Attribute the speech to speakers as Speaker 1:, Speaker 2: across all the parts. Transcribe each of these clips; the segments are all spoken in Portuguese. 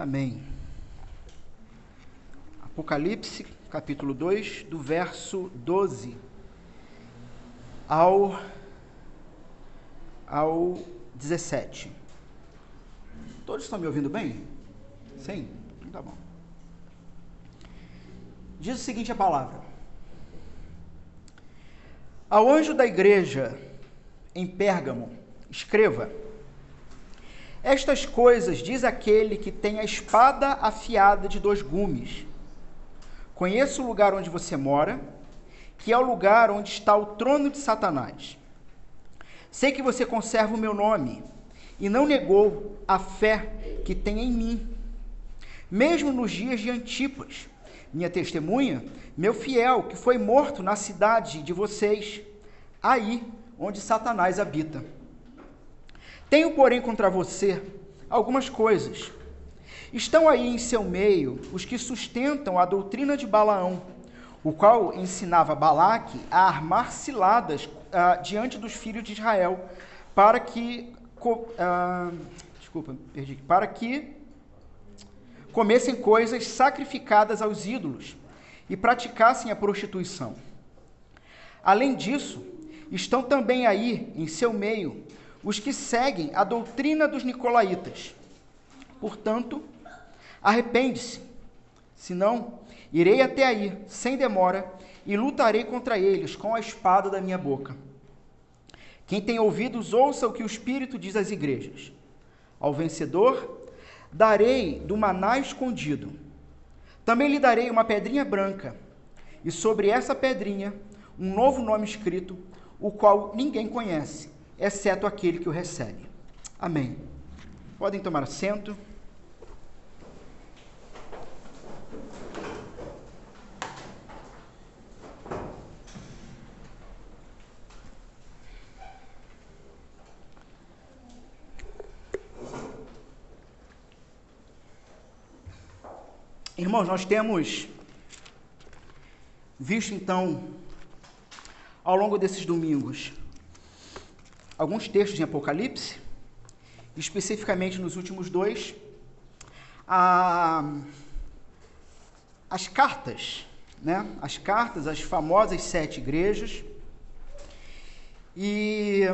Speaker 1: Amém. Apocalipse, capítulo 2, do verso 12 ao, ao 17. Todos estão me ouvindo bem? Sim? Então tá bom. Diz o seguinte a palavra. Ao anjo da igreja em Pérgamo, escreva: Estas coisas diz aquele que tem a espada afiada de dois gumes. Conheço o lugar onde você mora, que é o lugar onde está o trono de Satanás. Sei que você conserva o meu nome e não negou a fé que tem em mim, mesmo nos dias de Antipas, minha testemunha, meu fiel, que foi morto na cidade de vocês, aí onde Satanás habita. Tenho, porém, contra você algumas coisas. Estão aí em seu meio os que sustentam a doutrina de Balaão, o qual ensinava Balaque a armar ciladas uh, diante dos filhos de Israel, para que uh, desculpa, perdi, para que comessem coisas sacrificadas aos ídolos e praticassem a prostituição. Além disso, estão também aí, em seu meio, os que seguem a doutrina dos nicolaítas. Portanto, arrepende-se, senão irei até aí, sem demora, e lutarei contra eles com a espada da minha boca. Quem tem ouvidos, ouça o que o Espírito diz às igrejas. Ao vencedor, Darei do maná escondido. Também lhe darei uma pedrinha branca, e sobre essa pedrinha um novo nome escrito, o qual ninguém conhece, exceto aquele que o recebe. Amém. Podem tomar assento. Irmãos, nós temos visto então, ao longo desses domingos, alguns textos em Apocalipse, especificamente nos últimos dois, a, as cartas, né? As cartas, as famosas sete igrejas. E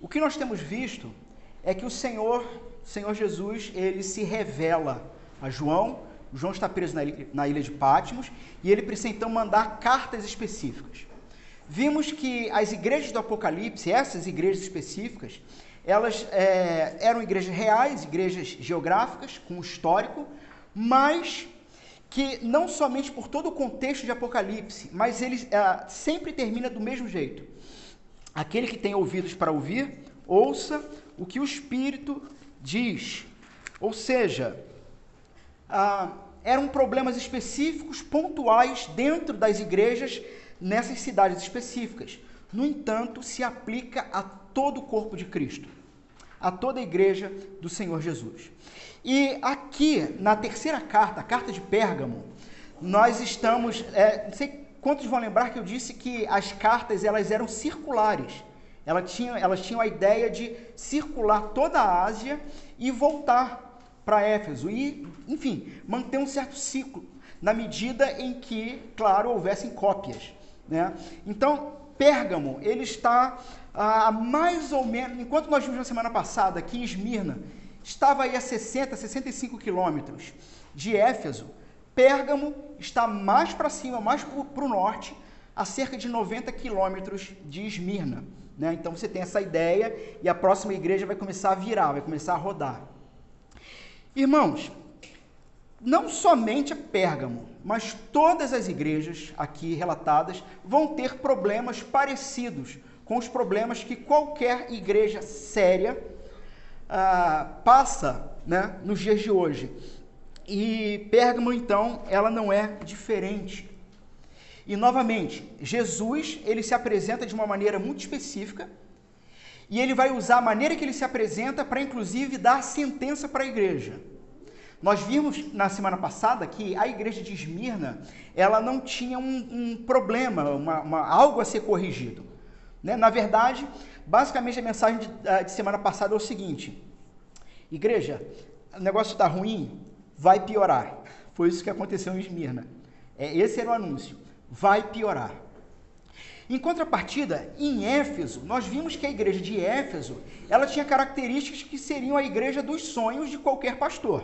Speaker 1: o que nós temos visto é que o Senhor, Senhor Jesus, ele se revela a João. João está preso na ilha, de Patmos e ele precisa então mandar cartas específicas. Vimos que as igrejas do Apocalipse, essas igrejas específicas, elas é, eram igrejas reais, igrejas geográficas, com histórico, mas que não somente por todo o contexto de Apocalipse, mas ele é, sempre termina do mesmo jeito. Aquele que tem ouvidos para ouvir, ouça o que o Espírito diz. Ou seja, ah, eram problemas específicos, pontuais, dentro das igrejas, nessas cidades específicas. No entanto, se aplica a todo o corpo de Cristo, a toda a igreja do Senhor Jesus. E aqui, na terceira carta, a carta de Pérgamo, nós estamos, é, não sei quantos vão lembrar que eu disse que as cartas elas eram circulares. Elas tinham, elas tinham a ideia de circular toda a Ásia e voltar para Éfeso e, enfim, manter um certo ciclo, na medida em que, claro, houvessem cópias. Né? Então, Pérgamo, ele está a mais ou menos, enquanto nós vimos na semana passada que em Esmirna estava aí a 60, 65 quilômetros de Éfeso, Pérgamo está mais para cima, mais para o norte, a cerca de 90 quilômetros de Esmirna. Né? Então você tem essa ideia e a próxima igreja vai começar a virar, vai começar a rodar. Irmãos, não somente Pérgamo, mas todas as igrejas aqui relatadas vão ter problemas parecidos com os problemas que qualquer igreja séria ah, passa né, nos dias de hoje. E Pérgamo, então, ela não é diferente. E novamente, Jesus ele se apresenta de uma maneira muito específica e ele vai usar a maneira que ele se apresenta para, inclusive, dar sentença para a igreja. Nós vimos na semana passada que a igreja de Esmirna ela não tinha um, um problema, uma, uma, algo a ser corrigido. Né? Na verdade, basicamente a mensagem de, de semana passada é o seguinte: Igreja, o negócio está ruim, vai piorar. Foi isso que aconteceu em Esmirna. É, esse era o anúncio. Vai piorar. Em contrapartida, em Éfeso, nós vimos que a igreja de Éfeso, ela tinha características que seriam a igreja dos sonhos de qualquer pastor.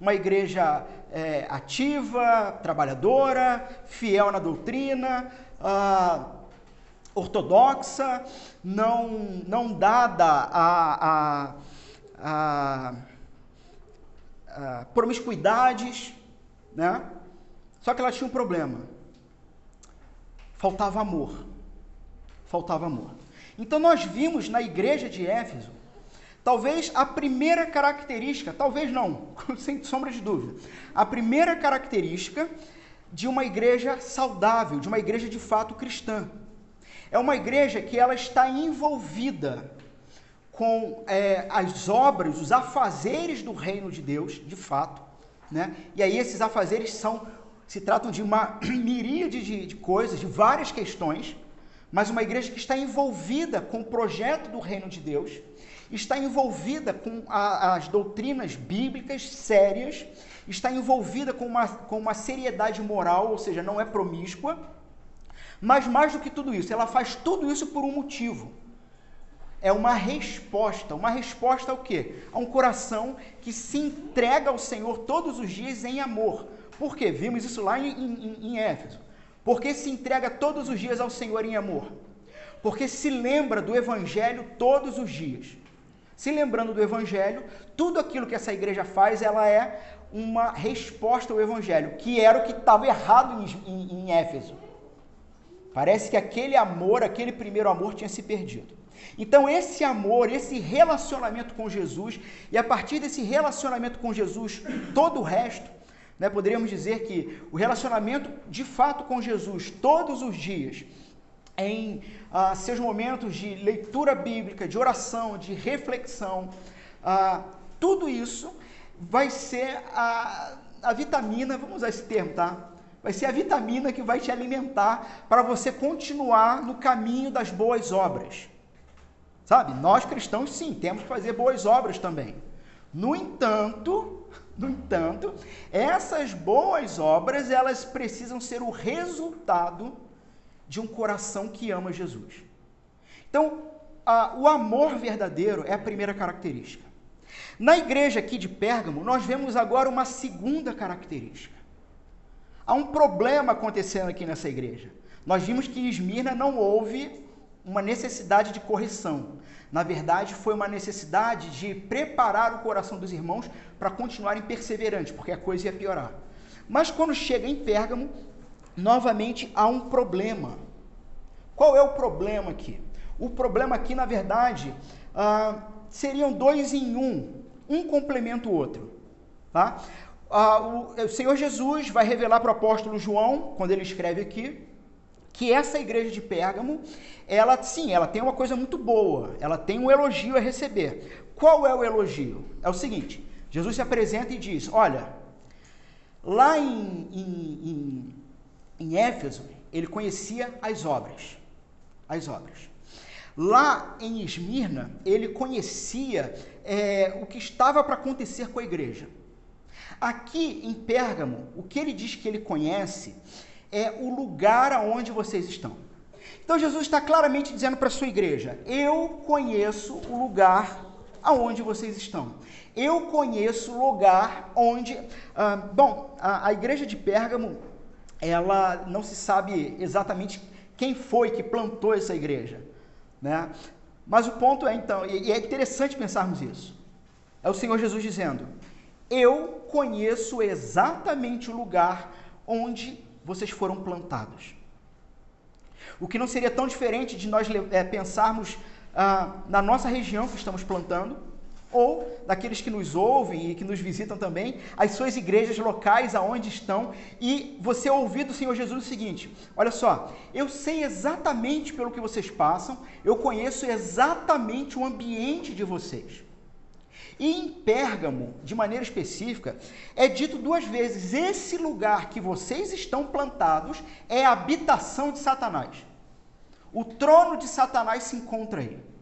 Speaker 1: Uma igreja é, ativa, trabalhadora, fiel na doutrina, ah, ortodoxa, não, não dada a, a, a, a promiscuidades, né? Só que ela tinha um problema faltava amor. Faltava amor. Então nós vimos na igreja de Éfeso, talvez a primeira característica, talvez não, sem sombra de dúvida, a primeira característica de uma igreja saudável, de uma igreja de fato cristã. É uma igreja que ela está envolvida com é, as obras, os afazeres do reino de Deus, de fato, né? E aí esses afazeres são se tratam de uma miríade de, de coisas, de várias questões, mas uma igreja que está envolvida com o projeto do reino de Deus, está envolvida com a, as doutrinas bíblicas sérias, está envolvida com uma, com uma seriedade moral, ou seja, não é promíscua, mas mais do que tudo isso, ela faz tudo isso por um motivo. É uma resposta. Uma resposta ao quê? A um coração que se entrega ao Senhor todos os dias em amor. Por quê? Vimos isso lá em, em, em Éfeso. Porque se entrega todos os dias ao Senhor em amor. Porque se lembra do Evangelho todos os dias. Se lembrando do Evangelho, tudo aquilo que essa igreja faz, ela é uma resposta ao Evangelho, que era o que estava errado em, em, em Éfeso. Parece que aquele amor, aquele primeiro amor tinha se perdido. Então, esse amor, esse relacionamento com Jesus, e a partir desse relacionamento com Jesus, todo o resto, né? Poderíamos dizer que o relacionamento de fato com Jesus todos os dias, em ah, seus momentos de leitura bíblica, de oração, de reflexão, ah, tudo isso vai ser a, a vitamina, vamos usar esse termo, tá? Vai ser a vitamina que vai te alimentar para você continuar no caminho das boas obras. Sabe? Nós cristãos, sim, temos que fazer boas obras também. No entanto, no entanto, essas boas obras, elas precisam ser o resultado de um coração que ama Jesus. Então, a, o amor verdadeiro é a primeira característica. Na igreja aqui de Pérgamo, nós vemos agora uma segunda característica. Há um problema acontecendo aqui nessa igreja. Nós vimos que em Esmirna não houve uma necessidade de correção. Na verdade, foi uma necessidade de preparar o coração dos irmãos para continuarem perseverantes, porque a coisa ia piorar. Mas quando chega em Pérgamo, novamente há um problema. Qual é o problema aqui? O problema aqui, na verdade, ah, seriam dois em um, um complementa o outro. Tá? Ah, o, o Senhor Jesus vai revelar para o apóstolo João, quando ele escreve aqui, que essa igreja de Pérgamo, ela sim, ela tem uma coisa muito boa, ela tem um elogio a receber. Qual é o elogio? É o seguinte: Jesus se apresenta e diz: Olha, lá em, em, em, em Éfeso, ele conhecia as obras. As obras. Lá em Esmirna, ele conhecia é, o que estava para acontecer com a igreja. Aqui em Pérgamo, o que ele diz que ele conhece é o lugar aonde vocês estão. Então Jesus está claramente dizendo para a sua igreja: Eu conheço o lugar aonde vocês estão. Eu conheço o lugar onde. Ah, bom, a, a igreja de Pérgamo, ela não se sabe exatamente quem foi que plantou essa igreja, né? Mas o ponto é então, e é interessante pensarmos isso. É o Senhor Jesus dizendo: Eu conheço exatamente o lugar onde vocês foram plantados. O que não seria tão diferente de nós é, pensarmos ah, na nossa região que estamos plantando, ou daqueles que nos ouvem e que nos visitam também, as suas igrejas locais aonde estão, e você ouvir do Senhor Jesus o seguinte: olha só, eu sei exatamente pelo que vocês passam, eu conheço exatamente o ambiente de vocês. E em Pérgamo, de maneira específica, é dito duas vezes: esse lugar que vocês estão plantados é a habitação de Satanás. O trono de Satanás se encontra aí.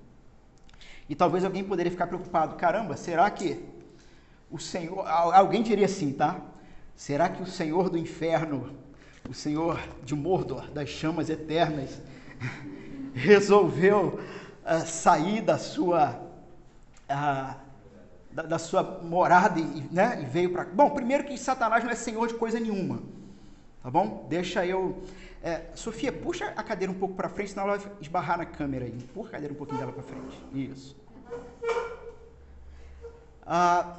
Speaker 1: E talvez alguém poderia ficar preocupado: caramba, será que o Senhor, alguém diria assim, tá? Será que o Senhor do inferno, o Senhor de Mordor, das chamas eternas, resolveu uh, sair da sua uh, da, da, sua morada e, né, e veio para. Bom, primeiro que Satanás não é senhor de coisa nenhuma, tá bom? Deixa eu. É, Sofia, puxa a cadeira um pouco para frente, senão ela vai esbarrar na câmera aí. Puxa a cadeira um pouquinho dela para frente. Isso. Ah,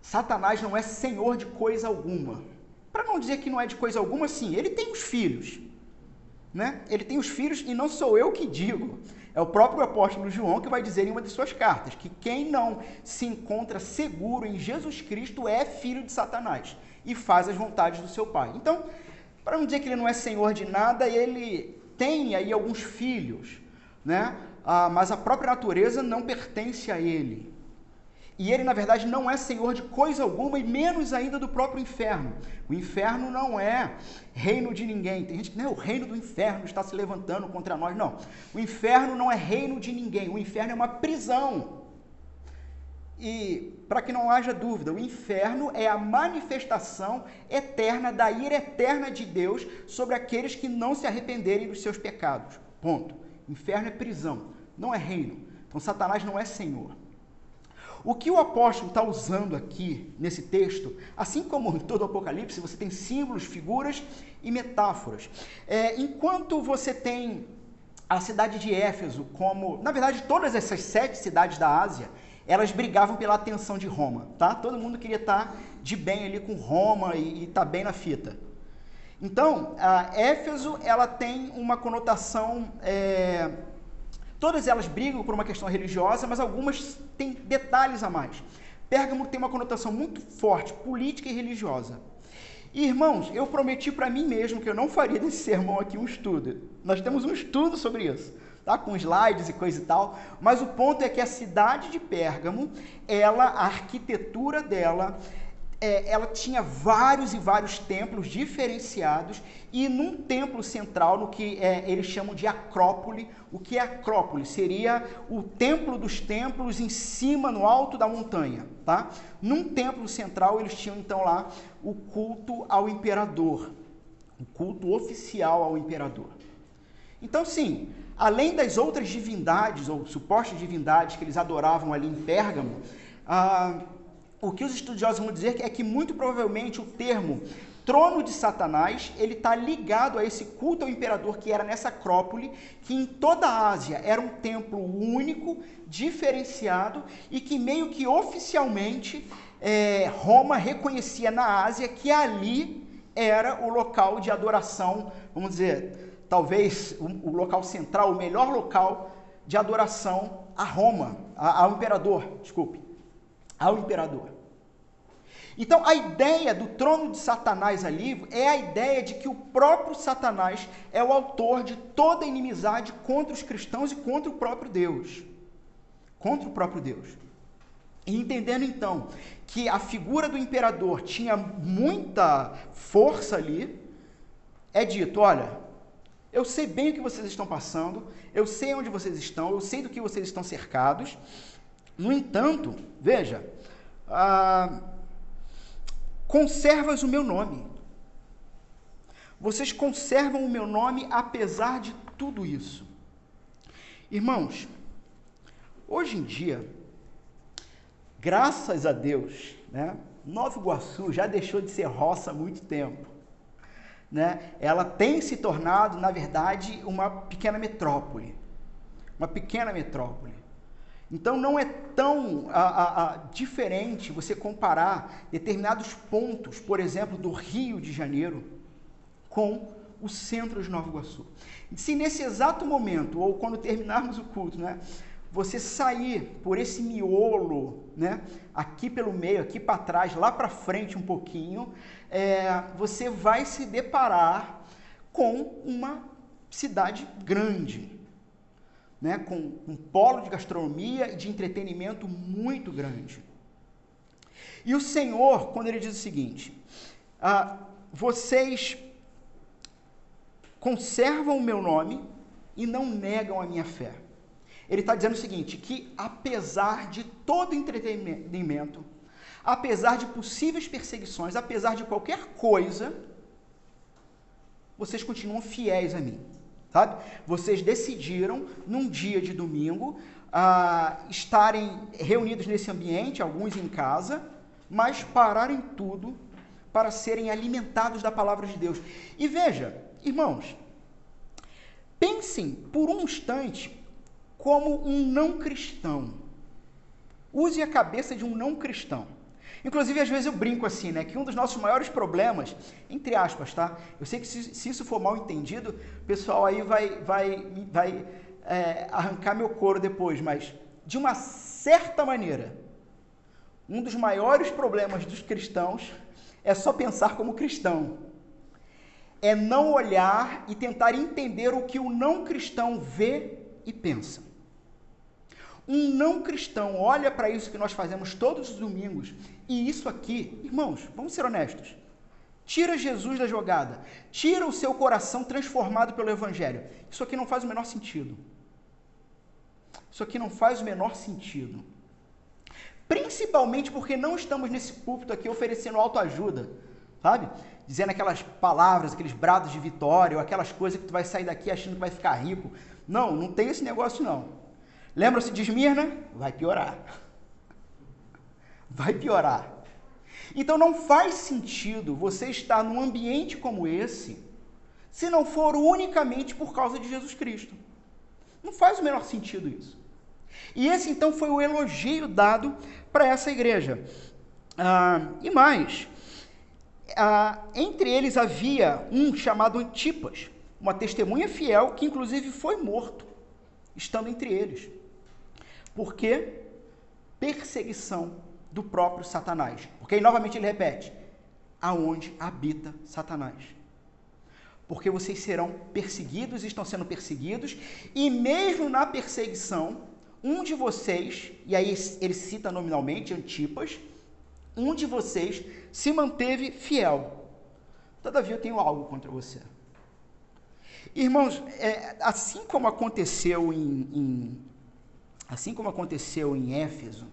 Speaker 1: Satanás não é senhor de coisa alguma. Para não dizer que não é de coisa alguma, sim, ele tem os filhos. Né? Ele tem os filhos e não sou eu que digo. É o próprio apóstolo João que vai dizer em uma de suas cartas que quem não se encontra seguro em Jesus Cristo é filho de Satanás e faz as vontades do seu pai. Então, para não dizer que ele não é senhor de nada, ele tem aí alguns filhos, né? Ah, mas a própria natureza não pertence a ele. E ele, na verdade, não é senhor de coisa alguma e menos ainda do próprio inferno. O inferno não é reino de ninguém. Tem gente que, não, o reino do inferno está se levantando contra nós. Não. O inferno não é reino de ninguém. O inferno é uma prisão. E, para que não haja dúvida, o inferno é a manifestação eterna da ira eterna de Deus sobre aqueles que não se arrependerem dos seus pecados. Ponto. Inferno é prisão, não é reino. Então, Satanás não é senhor. O que o apóstolo está usando aqui nesse texto, assim como em todo o Apocalipse, você tem símbolos, figuras e metáforas. É, enquanto você tem a cidade de Éfeso como, na verdade, todas essas sete cidades da Ásia, elas brigavam pela atenção de Roma, tá? Todo mundo queria estar tá de bem ali com Roma e estar tá bem na fita. Então, a Éfeso, ela tem uma conotação é, Todas elas brigam por uma questão religiosa, mas algumas têm detalhes a mais. Pérgamo tem uma conotação muito forte, política e religiosa. E, irmãos, eu prometi para mim mesmo que eu não faria desse sermão aqui um estudo. Nós temos um estudo sobre isso, tá? Com slides e coisa e tal. Mas o ponto é que a cidade de Pérgamo, ela, a arquitetura dela, é, ela tinha vários e vários templos diferenciados e num templo central, no que é, eles chamam de Acrópole. O que é Acrópole? Seria o templo dos templos em cima, no alto da montanha. Tá? Num templo central, eles tinham então lá o culto ao imperador, o culto oficial ao imperador. Então, sim, além das outras divindades ou supostas divindades que eles adoravam ali em Pérgamo, ah, o que os estudiosos vão dizer é que muito provavelmente o termo trono de Satanás, ele está ligado a esse culto ao imperador que era nessa Acrópole, que em toda a Ásia era um templo único, diferenciado e que meio que oficialmente é, Roma reconhecia na Ásia que ali era o local de adoração, vamos dizer, talvez o, o local central, o melhor local de adoração a Roma, ao imperador, desculpe, ao imperador. Então, a ideia do trono de Satanás ali é a ideia de que o próprio Satanás é o autor de toda inimizade contra os cristãos e contra o próprio Deus. Contra o próprio Deus. E entendendo então que a figura do imperador tinha muita força ali, é dito: olha, eu sei bem o que vocês estão passando, eu sei onde vocês estão, eu sei do que vocês estão cercados. No entanto, veja, ah, conservas o meu nome. Vocês conservam o meu nome apesar de tudo isso. Irmãos, hoje em dia, graças a Deus, né, Nova Iguaçu já deixou de ser roça há muito tempo. Né? Ela tem se tornado, na verdade, uma pequena metrópole. Uma pequena metrópole. Então não é tão a, a, a, diferente você comparar determinados pontos, por exemplo, do Rio de Janeiro, com o centro de Nova Iguaçu. Se nesse exato momento, ou quando terminarmos o culto, né, você sair por esse miolo, né, aqui pelo meio, aqui para trás, lá para frente um pouquinho, é, você vai se deparar com uma cidade grande, né, com um polo de gastronomia e de entretenimento muito grande. E o Senhor, quando ele diz o seguinte: ah, vocês conservam o meu nome e não negam a minha fé. ele está dizendo o seguinte: que apesar de todo entretenimento, apesar de possíveis perseguições, apesar de qualquer coisa, vocês continuam fiéis a mim, sabe? Vocês decidiram, num dia de domingo, uh, estarem reunidos nesse ambiente, alguns em casa, mas pararem tudo para serem alimentados da palavra de Deus. E veja, irmãos, pensem por um instante como um não cristão. Use a cabeça de um não cristão. Inclusive, às vezes eu brinco assim, né? Que um dos nossos maiores problemas, entre aspas, tá? Eu sei que se, se isso for mal entendido, o pessoal aí vai, vai, vai é, arrancar meu couro depois, mas de uma certa maneira, um dos maiores problemas dos cristãos é só pensar como cristão. É não olhar e tentar entender o que o não cristão vê e pensa. Um não cristão olha para isso que nós fazemos todos os domingos e isso aqui, irmãos, vamos ser honestos. Tira Jesus da jogada, tira o seu coração transformado pelo Evangelho. Isso aqui não faz o menor sentido. Isso aqui não faz o menor sentido. Principalmente porque não estamos nesse púlpito aqui oferecendo autoajuda, sabe? Dizendo aquelas palavras, aqueles brados de vitória, ou aquelas coisas que tu vai sair daqui achando que vai ficar rico. Não, não tem esse negócio não. Lembra-se de Esmirna? Vai piorar. Vai piorar. Então não faz sentido você estar num ambiente como esse se não for unicamente por causa de Jesus Cristo. Não faz o menor sentido isso. E esse então foi o elogio dado para essa igreja. Ah, e mais, ah, entre eles havia um chamado Antipas, uma testemunha fiel que inclusive foi morto, estando entre eles. Por quê? Perseguição do próprio Satanás. Porque aí novamente ele repete: aonde habita Satanás. Porque vocês serão perseguidos, estão sendo perseguidos, e mesmo na perseguição, um de vocês, e aí ele cita nominalmente Antipas, um de vocês se manteve fiel. Todavia eu tenho algo contra você. Irmãos, é, assim como aconteceu em, em assim como aconteceu em Éfeso,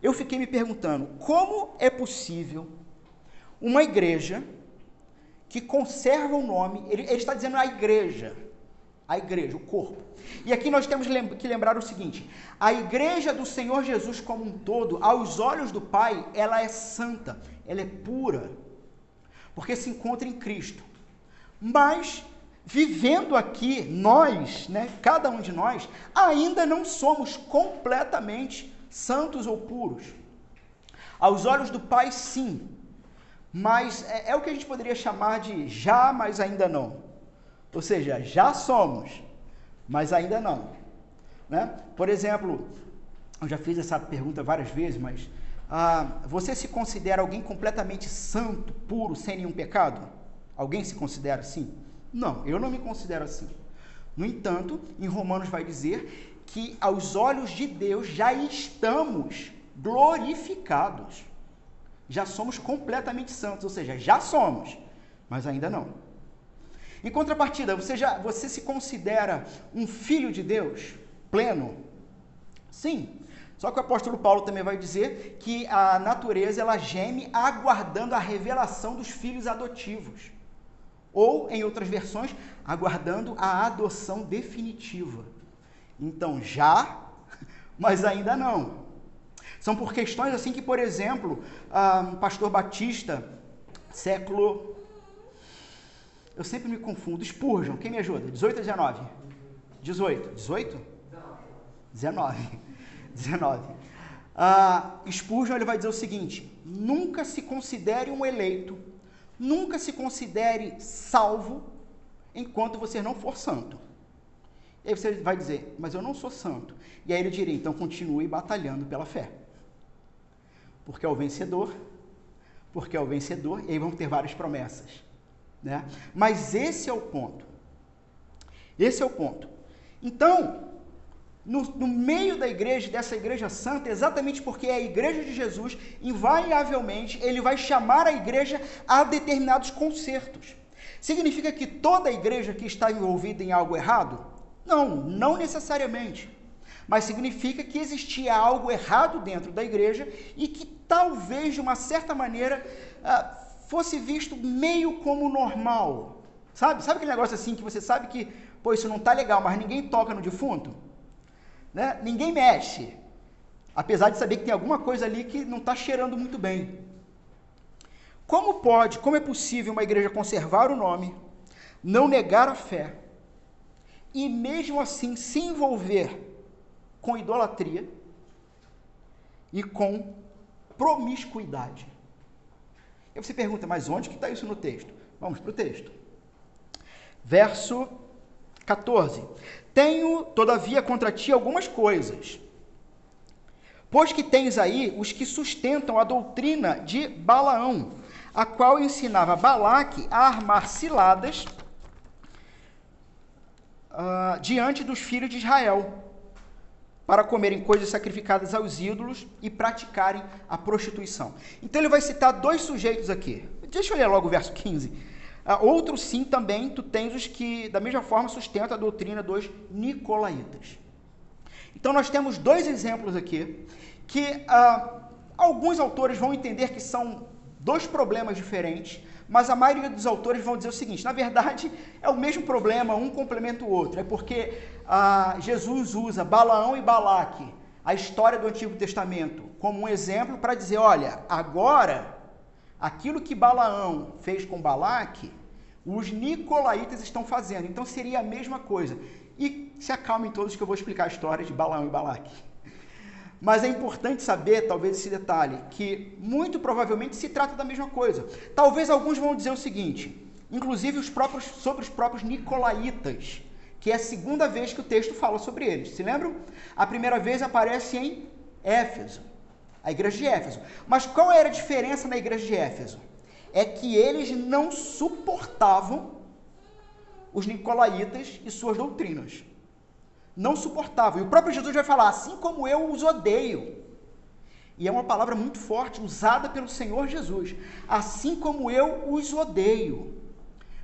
Speaker 1: eu fiquei me perguntando como é possível uma igreja que conserva o nome, ele, ele, está dizendo a igreja, a igreja, o corpo. E aqui nós temos que lembrar o seguinte: a igreja do Senhor Jesus como um todo, aos olhos do Pai, ela é santa, ela é pura, porque se encontra em Cristo. Mas vivendo aqui, nós, né, cada um de nós, ainda não somos completamente santos ou puros. Aos olhos do Pai, sim, mas é, é o que a gente poderia chamar de já, mas ainda não. Ou seja, já somos, mas ainda não. Né? Por exemplo, eu já fiz essa pergunta várias vezes, mas ah, você se considera alguém completamente santo, puro, sem nenhum pecado? Alguém se considera assim? Não, eu não me considero assim. No entanto, em Romanos vai dizer que aos olhos de Deus já estamos glorificados. Já somos completamente santos, ou seja, já somos, mas ainda não. Em contrapartida, você já você se considera um filho de Deus pleno? Sim. Só que o apóstolo Paulo também vai dizer que a natureza ela geme aguardando a revelação dos filhos adotivos ou, em outras versões, aguardando a adoção definitiva. Então, já, mas ainda não. São por questões assim que, por exemplo, um pastor Batista, século. Eu sempre me confundo. Spurgeon, quem me ajuda? 18 ou 19? 18. 18? 19. 19. Uh, Spurgeon ele vai dizer o seguinte: nunca se considere um eleito Nunca se considere salvo enquanto você não for santo. E aí você vai dizer, mas eu não sou santo. E aí ele diria, então continue batalhando pela fé. Porque é o vencedor, porque é o vencedor, e aí vão ter várias promessas. Né? Mas esse é o ponto. Esse é o ponto. Então, no, no, meio da igreja, dessa igreja santa, exatamente porque é a igreja de Jesus, invariavelmente ele vai chamar a igreja a determinados concertos. Significa que toda a igreja que está envolvida em algo errado? Não, não necessariamente. Mas significa que existia algo errado dentro da igreja e que talvez, de uma certa maneira, ah, fosse visto meio como normal. Sabe? Sabe aquele negócio assim que você sabe que, pô, isso não tá legal, mas ninguém toca no defunto? Né? Ninguém mexe. Apesar de saber que tem alguma coisa ali que não está cheirando muito bem. Como pode, como é possível uma igreja conservar o nome, não negar a fé e mesmo assim se envolver com idolatria e com promiscuidade? E você pergunta, mas onde que está isso no texto? Vamos para o texto. Verso 14. Tenho, todavia, contra ti algumas coisas. Pois que tens aí os que sustentam a doutrina de Balaão, a qual ensinava Balaque a armar ciladas uh, diante dos filhos de Israel, para comerem coisas sacrificadas aos ídolos e praticarem a prostituição. Então ele vai citar dois sujeitos aqui. Deixa eu ler logo o verso 15. Ah, outro sim também, tu tens os que, da mesma forma, sustentam a doutrina dos nicolaítas. Então nós temos dois exemplos aqui que uh, alguns autores vão entender que são dois problemas diferentes, mas a maioria dos autores vão dizer o seguinte: na verdade, é o mesmo problema, um complementa o outro. É porque ah, Jesus usa Balaão e Balaque, a história do Antigo Testamento, como um exemplo para dizer: olha, agora, aquilo que Balaão fez com Balaque, os nicolaítas estão fazendo. Então seria a mesma coisa. E se acalmem todos que eu vou explicar a história de Balaão e Balaque. Mas é importante saber, talvez, esse detalhe, que muito provavelmente se trata da mesma coisa. Talvez alguns vão dizer o seguinte, inclusive os próprios, sobre os próprios nicolaítas, que é a segunda vez que o texto fala sobre eles. Se lembram? A primeira vez aparece em Éfeso, a igreja de Éfeso. Mas qual era a diferença na igreja de Éfeso? É que eles não suportavam os nicolaítas e suas doutrinas não suportavam. E o próprio Jesus vai falar: assim como eu os odeio. E é uma palavra muito forte, usada pelo Senhor Jesus. Assim como eu os odeio.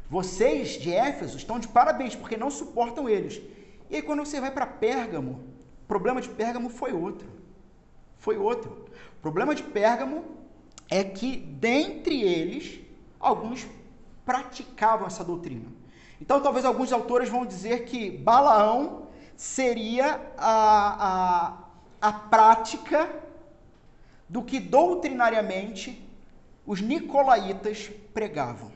Speaker 1: Vocês de Éfeso estão de parabéns, porque não suportam eles. E aí, quando você vai para Pérgamo, o problema de Pérgamo foi outro. Foi outro. O problema de Pérgamo é que, dentre eles, alguns praticavam essa doutrina. Então, talvez alguns autores vão dizer que Balaão seria a, a, a prática do que doutrinariamente os nicolaítas pregavam.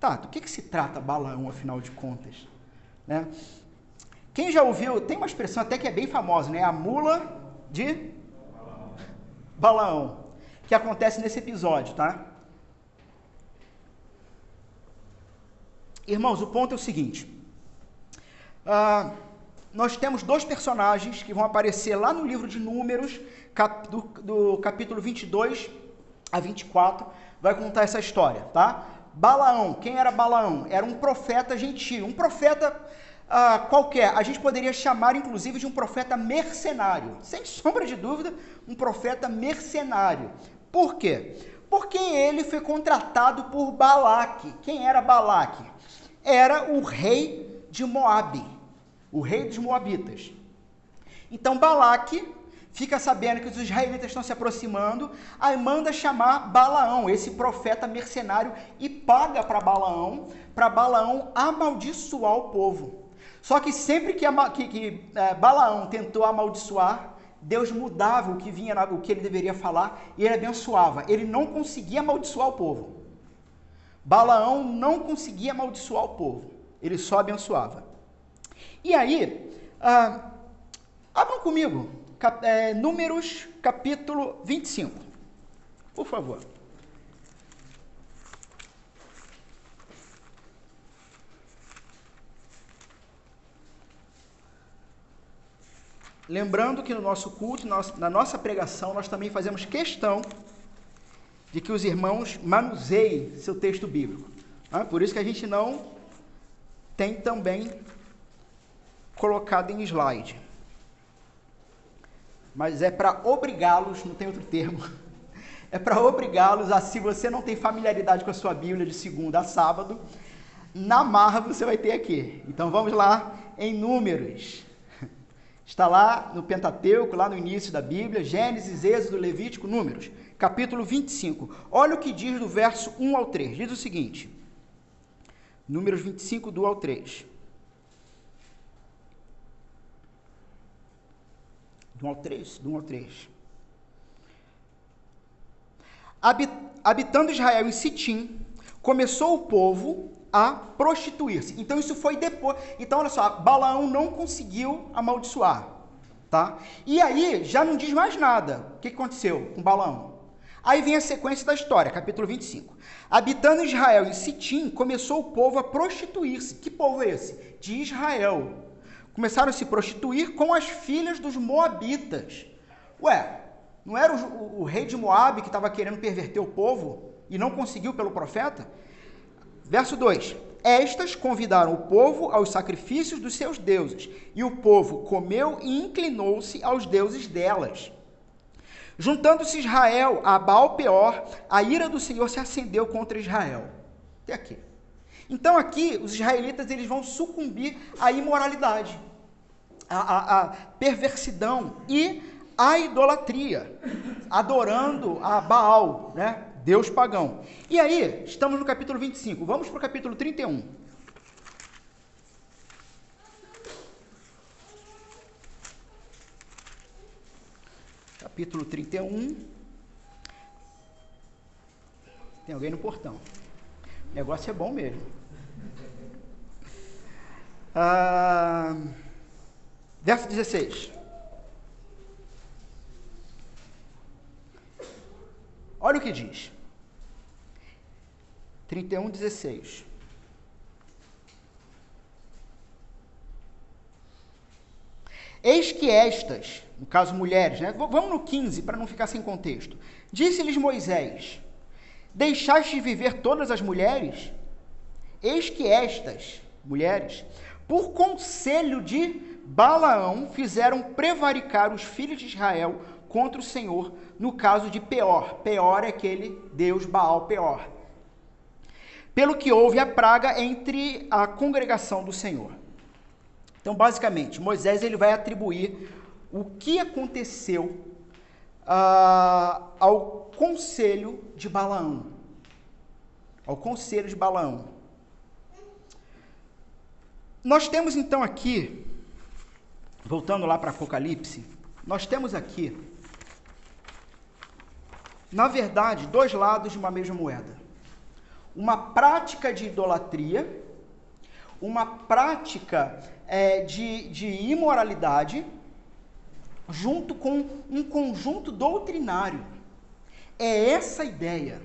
Speaker 1: Tá, do que, que se trata Balaão, afinal de contas? Né? Quem já ouviu, tem uma expressão até que é bem famosa, né? A mula de Balaão, que acontece nesse episódio, tá? Irmãos, o ponto é o seguinte. Uh, nós temos dois personagens que vão aparecer lá no livro de Números, cap, do, do capítulo 22 a 24, vai contar essa história, tá? Balaão, quem era Balaão? Era um profeta gentil, um profeta uh, qualquer. A gente poderia chamar, inclusive, de um profeta mercenário. Sem sombra de dúvida, um profeta mercenário. Por quê? Porque ele foi contratado por Balaque. Quem era Balaque? Era o rei de Moabe o rei dos Moabitas. Então Balaque fica sabendo que os israelitas estão se aproximando, aí manda chamar Balaão, esse profeta mercenário, e paga para Balaão, para Balaão amaldiçoar o povo. Só que sempre que, que, que é, Balaão tentou amaldiçoar, Deus mudava o que vinha, o que ele deveria falar e ele abençoava. Ele não conseguia amaldiçoar o povo. Balaão não conseguia amaldiçoar o povo. Ele só abençoava. E aí, ah, abram comigo, cap, é, Números capítulo 25, por favor. Lembrando que no nosso culto, na nossa pregação, nós também fazemos questão de que os irmãos manuseiem seu texto bíblico. Tá? Por isso que a gente não tem também colocado em slide. Mas é para obrigá-los, não tem outro termo, é para obrigá-los a, se você não tem familiaridade com a sua Bíblia de segunda a sábado, na marra você vai ter aqui. Então vamos lá em Números. Está lá no Pentateuco, lá no início da Bíblia, Gênesis, Êxodo, Levítico, Números, capítulo 25. Olha o que diz do verso 1 ao 3. Diz o seguinte: Números 25, do ao 3. Do 1 ao 3, do 1 ao 3. Habitando Israel em Sitim, começou o povo a prostituir-se. Então isso foi depois. Então olha só, Balaão não conseguiu amaldiçoar, tá? E aí já não diz mais nada. O que aconteceu com Balaão? Aí vem a sequência da história, capítulo 25. Habitando Israel em Sitim, começou o povo a prostituir-se. Que povo é esse? De Israel. Começaram a se prostituir com as filhas dos moabitas. Ué, não era o, o, o rei de Moabe que estava querendo perverter o povo e não conseguiu pelo profeta? Verso 2: Estas convidaram o povo aos sacrifícios dos seus deuses, e o povo comeu e inclinou-se aos deuses delas. Juntando-se Israel a Baal Peor, a ira do Senhor se acendeu contra Israel. Até aqui. Então aqui os israelitas eles vão sucumbir à imoralidade, à, à, à perversidão e à idolatria, adorando a Baal, né? Deus pagão. E aí, estamos no capítulo 25. Vamos para o capítulo 31. Capítulo 31. Tem alguém no portão. O negócio é bom mesmo. Ah, verso 16. Olha o que diz. 31, 16. Eis que estas, no caso mulheres, né? vamos no 15 para não ficar sem contexto. Disse-lhes Moisés: Deixaste de viver todas as mulheres? Eis que estas, mulheres, por conselho de Balaão, fizeram prevaricar os filhos de Israel contra o Senhor no caso de Peor. Peor é aquele deus Baal Peor. Pelo que houve a praga entre a congregação do Senhor. Então, basicamente, Moisés ele vai atribuir o que aconteceu uh, ao conselho de Balaão. Ao conselho de Balaão. Nós temos então aqui, voltando lá para Apocalipse, nós temos aqui na verdade, dois lados de uma mesma moeda. Uma prática de idolatria, uma prática é, de, de imoralidade, junto com um conjunto doutrinário. É essa a ideia.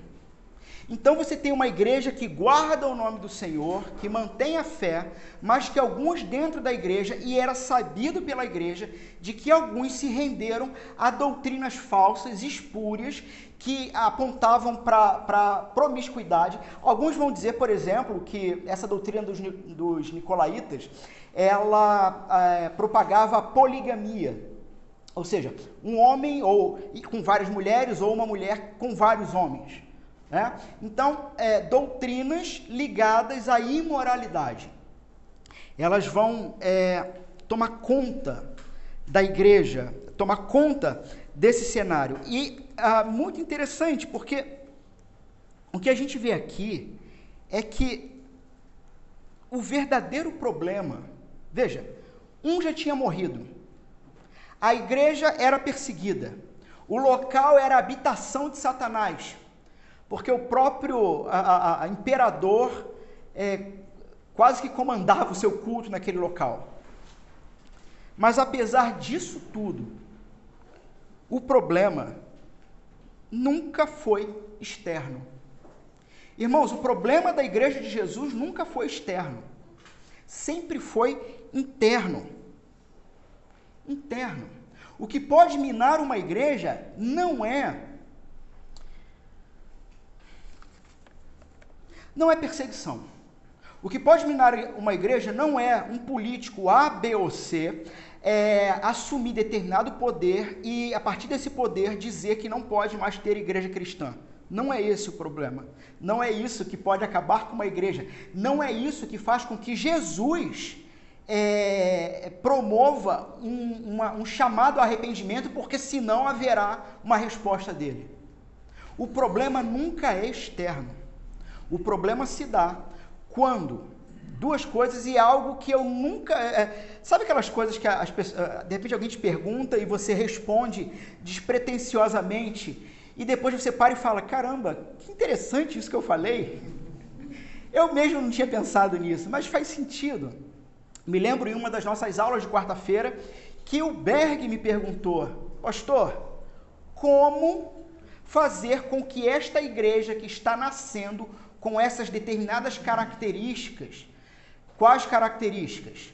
Speaker 1: Então você tem uma igreja que guarda o nome do Senhor, que mantém a fé, mas que alguns dentro da igreja, e era sabido pela igreja, de que alguns se renderam a doutrinas falsas, espúrias, que apontavam para promiscuidade. Alguns vão dizer, por exemplo, que essa doutrina dos, dos nicolaítas, ela é, propagava a poligamia. Ou seja, um homem ou com várias mulheres ou uma mulher com vários homens. Né? Então, é, doutrinas ligadas à imoralidade. Elas vão é, tomar conta da igreja, tomar conta desse cenário. E ah, muito interessante, porque o que a gente vê aqui é que o verdadeiro problema, veja, um já tinha morrido, a igreja era perseguida, o local era a habitação de Satanás, porque o próprio a, a, a imperador é, quase que comandava o seu culto naquele local. Mas apesar disso tudo, o problema nunca foi externo. Irmãos, o problema da igreja de Jesus nunca foi externo. Sempre foi interno. Interno. O que pode minar uma igreja não é não é perseguição. O que pode minar uma igreja não é um político A, B ou C é, assumir determinado poder e, a partir desse poder, dizer que não pode mais ter igreja cristã. Não é esse o problema. Não é isso que pode acabar com uma igreja. Não é isso que faz com que Jesus é, promova um, uma, um chamado arrependimento, porque senão haverá uma resposta dele. O problema nunca é externo. O problema se dá quando duas coisas e algo que eu nunca. É, sabe aquelas coisas que as pessoas. Eh, de repente alguém te pergunta e você responde despretensiosamente e depois você para e fala: caramba, que interessante isso que eu falei. Eu mesmo não tinha pensado nisso, mas faz sentido. Me lembro em uma das nossas aulas de quarta-feira que o Berg me perguntou, pastor, como fazer com que esta igreja que está nascendo com essas determinadas características, quais características?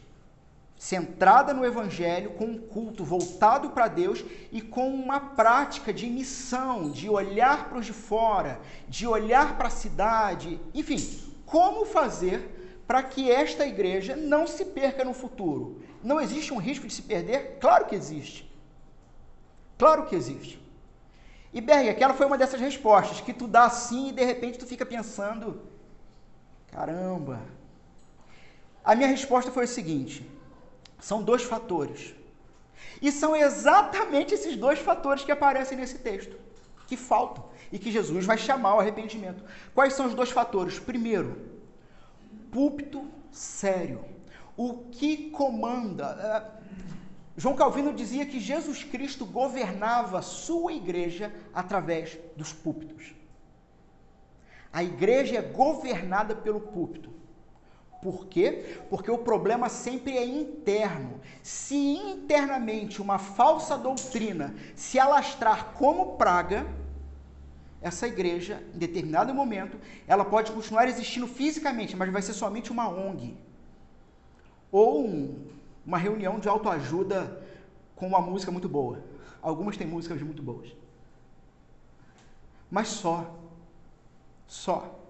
Speaker 1: Centrada no Evangelho, com um culto voltado para Deus e com uma prática de missão, de olhar para os de fora, de olhar para a cidade, enfim, como fazer para que esta igreja não se perca no futuro. Não existe um risco de se perder? Claro que existe. Claro que existe. E Berg, aquela foi uma dessas respostas que tu dá assim e de repente tu fica pensando: caramba. A minha resposta foi o seguinte: são dois fatores. E são exatamente esses dois fatores que aparecem nesse texto, que faltam e que Jesus vai chamar ao arrependimento. Quais são os dois fatores? Primeiro, púlpito sério. O que comanda. João Calvino dizia que Jesus Cristo governava sua igreja através dos púlpitos. A igreja é governada pelo púlpito. Por quê? Porque o problema sempre é interno. Se internamente uma falsa doutrina se alastrar como praga, essa igreja, em determinado momento, ela pode continuar existindo fisicamente, mas vai ser somente uma ONG. Ou um, uma reunião de autoajuda com uma música muito boa. Algumas têm músicas muito boas. Mas só. Só.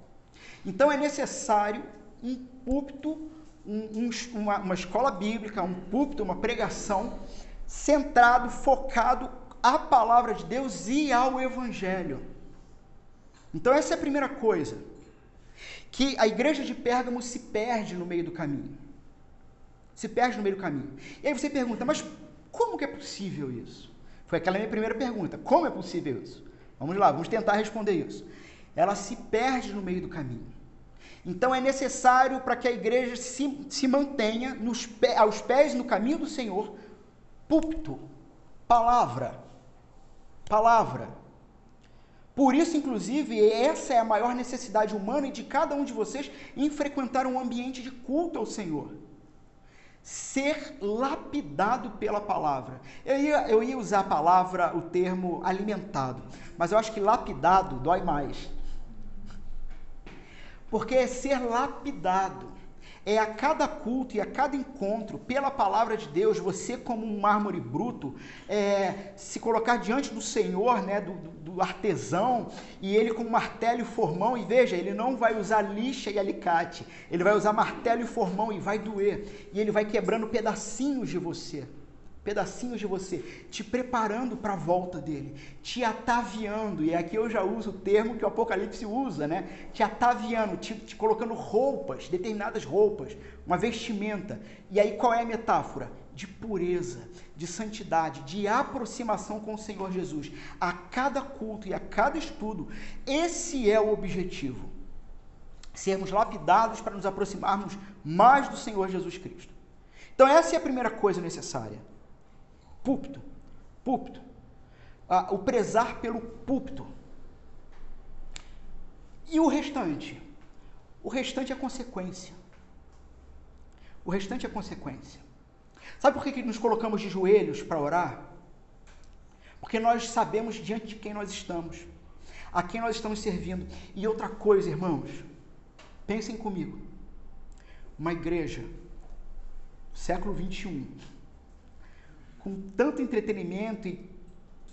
Speaker 1: Então é necessário um púlpito, um, um, uma, uma escola bíblica, um púlpito, uma pregação centrado, focado à palavra de Deus e ao Evangelho. Então, essa é a primeira coisa. Que a igreja de Pérgamo se perde no meio do caminho. Se perde no meio do caminho. E aí você pergunta, mas como que é possível isso? Foi aquela minha primeira pergunta. Como é possível isso? Vamos lá, vamos tentar responder isso. Ela se perde no meio do caminho. Então é necessário para que a igreja se, se mantenha nos, aos pés no caminho do Senhor, púlpito, palavra, palavra. Por isso, inclusive, essa é a maior necessidade humana e de cada um de vocês em frequentar um ambiente de culto ao Senhor. Ser lapidado pela palavra. Eu ia, eu ia usar a palavra, o termo alimentado, mas eu acho que lapidado dói mais. Porque é ser lapidado é a cada culto e a cada encontro, pela palavra de Deus, você como um mármore bruto, é, se colocar diante do Senhor, né, do, do, artesão, e ele com martelo e formão, e veja, ele não vai usar lixa e alicate, ele vai usar martelo e formão e vai doer, e ele vai quebrando pedacinhos de você pedacinhos de você, te preparando para a volta dele, te ataviando, e aqui eu já uso o termo que o Apocalipse usa, né? Te ataviando, te, te colocando roupas, determinadas roupas, uma vestimenta. E aí qual é a metáfora? De pureza, de santidade, de aproximação com o Senhor Jesus. A cada culto e a cada estudo, esse é o objetivo. Sermos lapidados para nos aproximarmos mais do Senhor Jesus Cristo. Então, essa é a primeira coisa necessária Púlpito. Púlpito. Ah, o prezar pelo púlpito. E o restante? O restante é consequência. O restante é consequência. Sabe por que, que nos colocamos de joelhos para orar? Porque nós sabemos diante de quem nós estamos, a quem nós estamos servindo. E outra coisa, irmãos, pensem comigo. Uma igreja, século 21, com tanto entretenimento e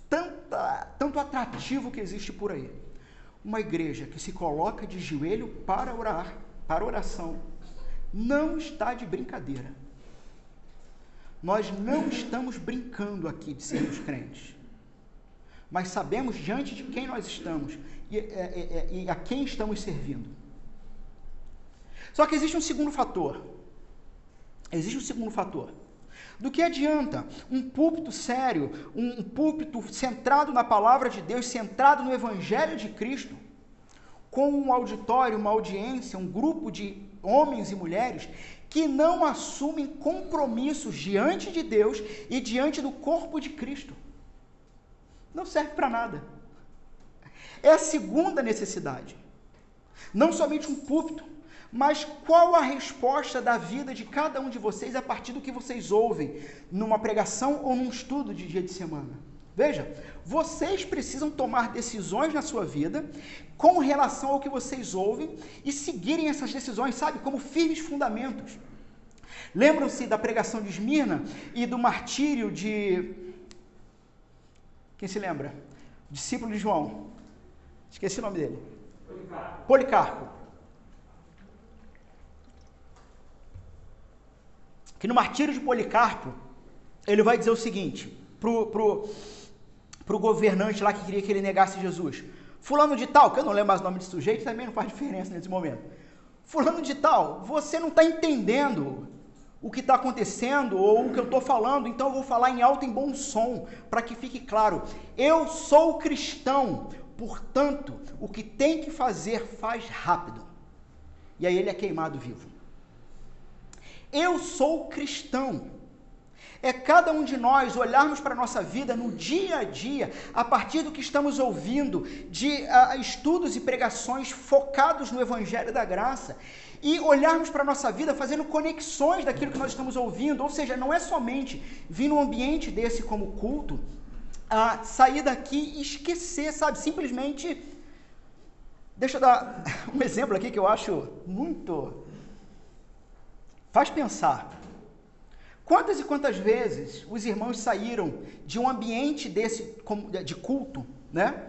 Speaker 1: tanta, tanto atrativo que existe por aí. Uma igreja que se coloca de joelho para orar, para oração, não está de brincadeira. Nós não estamos brincando aqui de sermos crentes. mas sabemos diante de quem nós estamos e, e, e, e a quem estamos servindo. Só que existe um segundo fator. Existe um segundo fator. Do que adianta um púlpito sério, um púlpito centrado na palavra de Deus, centrado no Evangelho de Cristo, com um auditório, uma audiência, um grupo de homens e mulheres que não assumem compromissos diante de Deus e diante do corpo de Cristo? Não serve para nada. É a segunda necessidade. Não somente um púlpito, mas qual a resposta da vida de cada um de vocês a partir do que vocês ouvem numa pregação ou num estudo de dia de semana? Veja, vocês precisam tomar decisões na sua vida com relação ao que vocês ouvem e seguirem essas decisões, sabe, como firmes fundamentos. Lembram-se da pregação de Esmirna e do martírio de. Quem se lembra? Discípulo de João. Esqueci o nome dele. Policarpo. Policarpo. Que no martírio de Policarpo, ele vai dizer o seguinte pro, pro, pro governante lá que queria que ele negasse Jesus. Fulano de tal, que eu não lembro mais o nome de sujeito, também não faz diferença nesse momento. Fulano de tal, você não está entendendo o que está acontecendo ou o que eu estou falando, então eu vou falar em alto e bom som, para que fique claro. Eu sou cristão, portanto, o que tem que fazer, faz rápido. E aí ele é queimado vivo. Eu sou cristão. É cada um de nós olharmos para a nossa vida no dia a dia, a partir do que estamos ouvindo, de uh, estudos e pregações focados no Evangelho da Graça, e olharmos para a nossa vida fazendo conexões daquilo que nós estamos ouvindo, ou seja, não é somente vir num ambiente desse como culto, uh, sair daqui e esquecer, sabe, simplesmente. Deixa eu dar um exemplo aqui que eu acho muito faz pensar. Quantas e quantas vezes os irmãos saíram de um ambiente desse de culto, né?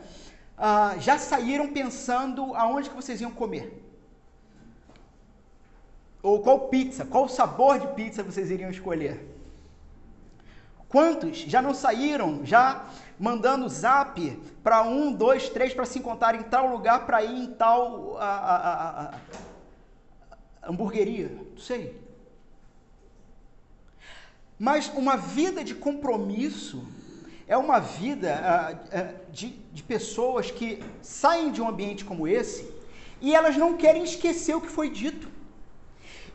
Speaker 1: Ah, já saíram pensando aonde que vocês iam comer? Ou qual pizza, qual sabor de pizza vocês iriam escolher? Quantos já não saíram, já mandando zap para um, dois, três para se encontrar em tal lugar para ir em tal a, a, a, hamburgueria? Não sei. Mas uma vida de compromisso é uma vida uh, uh, de, de pessoas que saem de um ambiente como esse e elas não querem esquecer o que foi dito.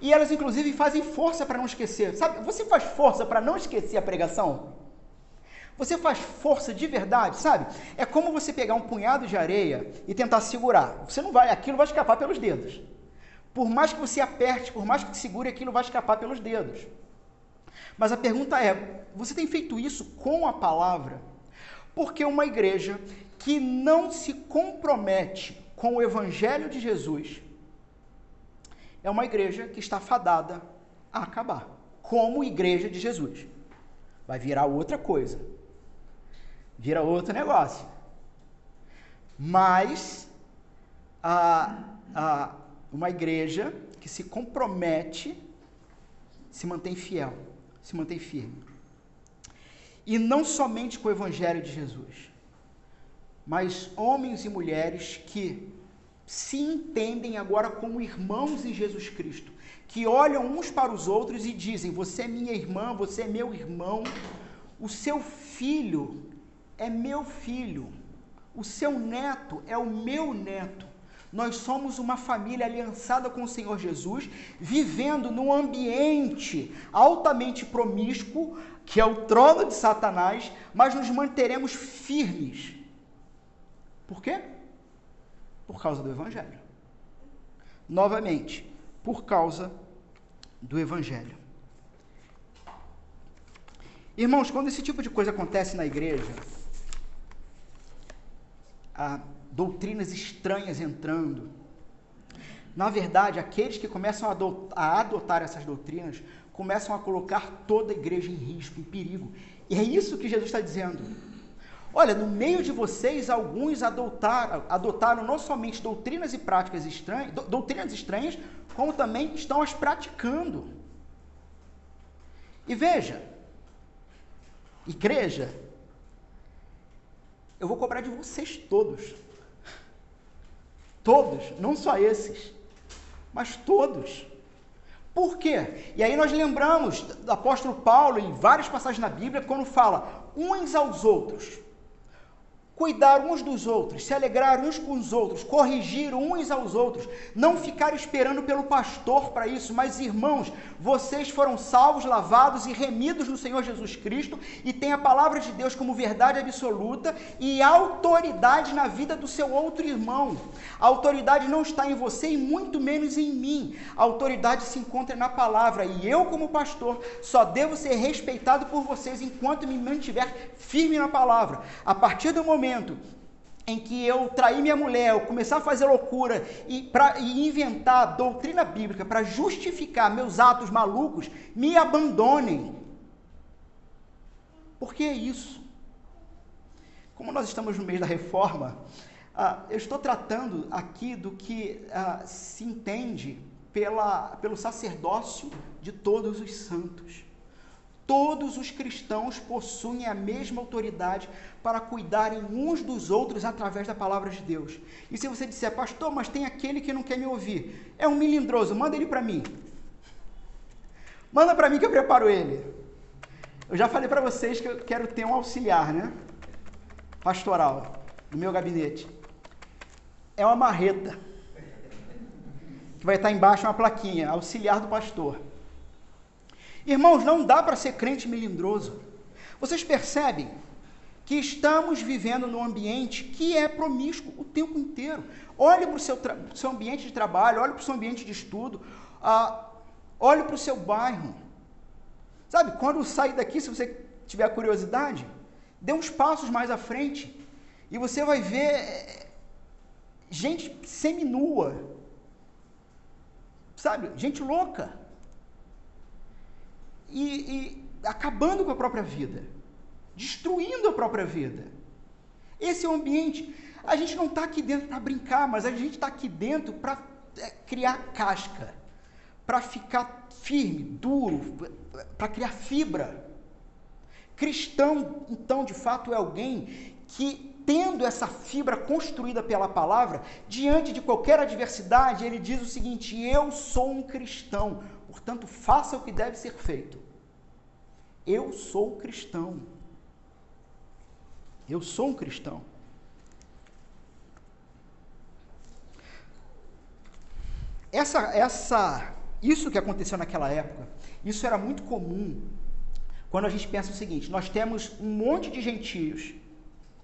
Speaker 1: E elas, inclusive, fazem força para não esquecer. Sabe, você faz força para não esquecer a pregação? Você faz força de verdade, sabe? É como você pegar um punhado de areia e tentar segurar. Você não vai, aquilo vai escapar pelos dedos. Por mais que você aperte, por mais que segure, aquilo vai escapar pelos dedos. Mas a pergunta é: você tem feito isso com a palavra? Porque uma igreja que não se compromete com o evangelho de Jesus é uma igreja que está fadada a acabar, como igreja de Jesus. Vai virar outra coisa. Vira outro negócio. Mas a, a, uma igreja que se compromete se mantém fiel se mantém firme. E não somente com o Evangelho de Jesus, mas homens e mulheres que se entendem agora como irmãos em Jesus Cristo, que olham uns para os outros e dizem: Você é minha irmã, você é meu irmão, o seu filho é meu filho, o seu neto é o meu neto. Nós somos uma família aliançada com o Senhor Jesus, vivendo num ambiente altamente promíscuo, que é o trono de Satanás, mas nos manteremos firmes. Por quê? Por causa do Evangelho. Novamente, por causa do Evangelho. Irmãos, quando esse tipo de coisa acontece na igreja, a doutrinas estranhas entrando. Na verdade, aqueles que começam a adotar essas doutrinas começam a colocar toda a igreja em risco, em perigo. E é isso que Jesus está dizendo. Olha, no meio de vocês, alguns adotaram, adotaram não somente doutrinas e práticas estranhas, doutrinas estranhas, como também estão as praticando. E veja, igreja, eu vou cobrar de vocês todos. Todos, não só esses, mas todos. Por quê? E aí nós lembramos do apóstolo Paulo em várias passagens na Bíblia quando fala uns aos outros cuidar uns dos outros, se alegrar uns com os outros, corrigir uns aos outros, não ficar esperando pelo pastor para isso, mas irmãos, vocês foram salvos, lavados e remidos no Senhor Jesus Cristo e têm a palavra de Deus como verdade absoluta e autoridade na vida do seu outro irmão. A autoridade não está em você e muito menos em mim. A autoridade se encontra na palavra e eu, como pastor, só devo ser respeitado por vocês enquanto me mantiver firme na palavra. A partir do momento momento em que eu trair minha mulher, eu começar a fazer loucura e, pra, e inventar doutrina bíblica para justificar meus atos malucos, me abandonem. Por que isso? Como nós estamos no mês da reforma, ah, eu estou tratando aqui do que ah, se entende pela, pelo sacerdócio de todos os santos. Todos os cristãos possuem a mesma autoridade para cuidarem uns dos outros através da palavra de Deus. E se você disser, pastor, mas tem aquele que não quer me ouvir, é um melindroso, manda ele para mim. Manda para mim que eu preparo ele. Eu já falei para vocês que eu quero ter um auxiliar, né? Pastoral, no meu gabinete. É uma marreta. Que vai estar embaixo uma plaquinha, auxiliar do pastor. Irmãos, não dá para ser crente melindroso. Vocês percebem que estamos vivendo num ambiente que é promíscuo o tempo inteiro. Olhe para o seu, seu, ambiente de trabalho, olhe para o seu ambiente de estudo, uh, olhe para o seu bairro. Sabe, quando sair daqui, se você tiver curiosidade, dê uns passos mais à frente e você vai ver eh, gente seminua, sabe, gente louca e, e acabando com a própria vida, destruindo a própria vida. Esse é o ambiente. A gente não está aqui dentro para brincar, mas a gente está aqui dentro para é, criar casca, para ficar firme, duro, para criar fibra. Cristão, então, de fato, é alguém que, tendo essa fibra construída pela palavra, diante de qualquer adversidade, ele diz o seguinte: Eu sou um cristão, portanto, faça o que deve ser feito. Eu sou cristão. Eu sou um cristão. Essa, essa, isso que aconteceu naquela época, isso era muito comum quando a gente pensa o seguinte: nós temos um monte de gentios,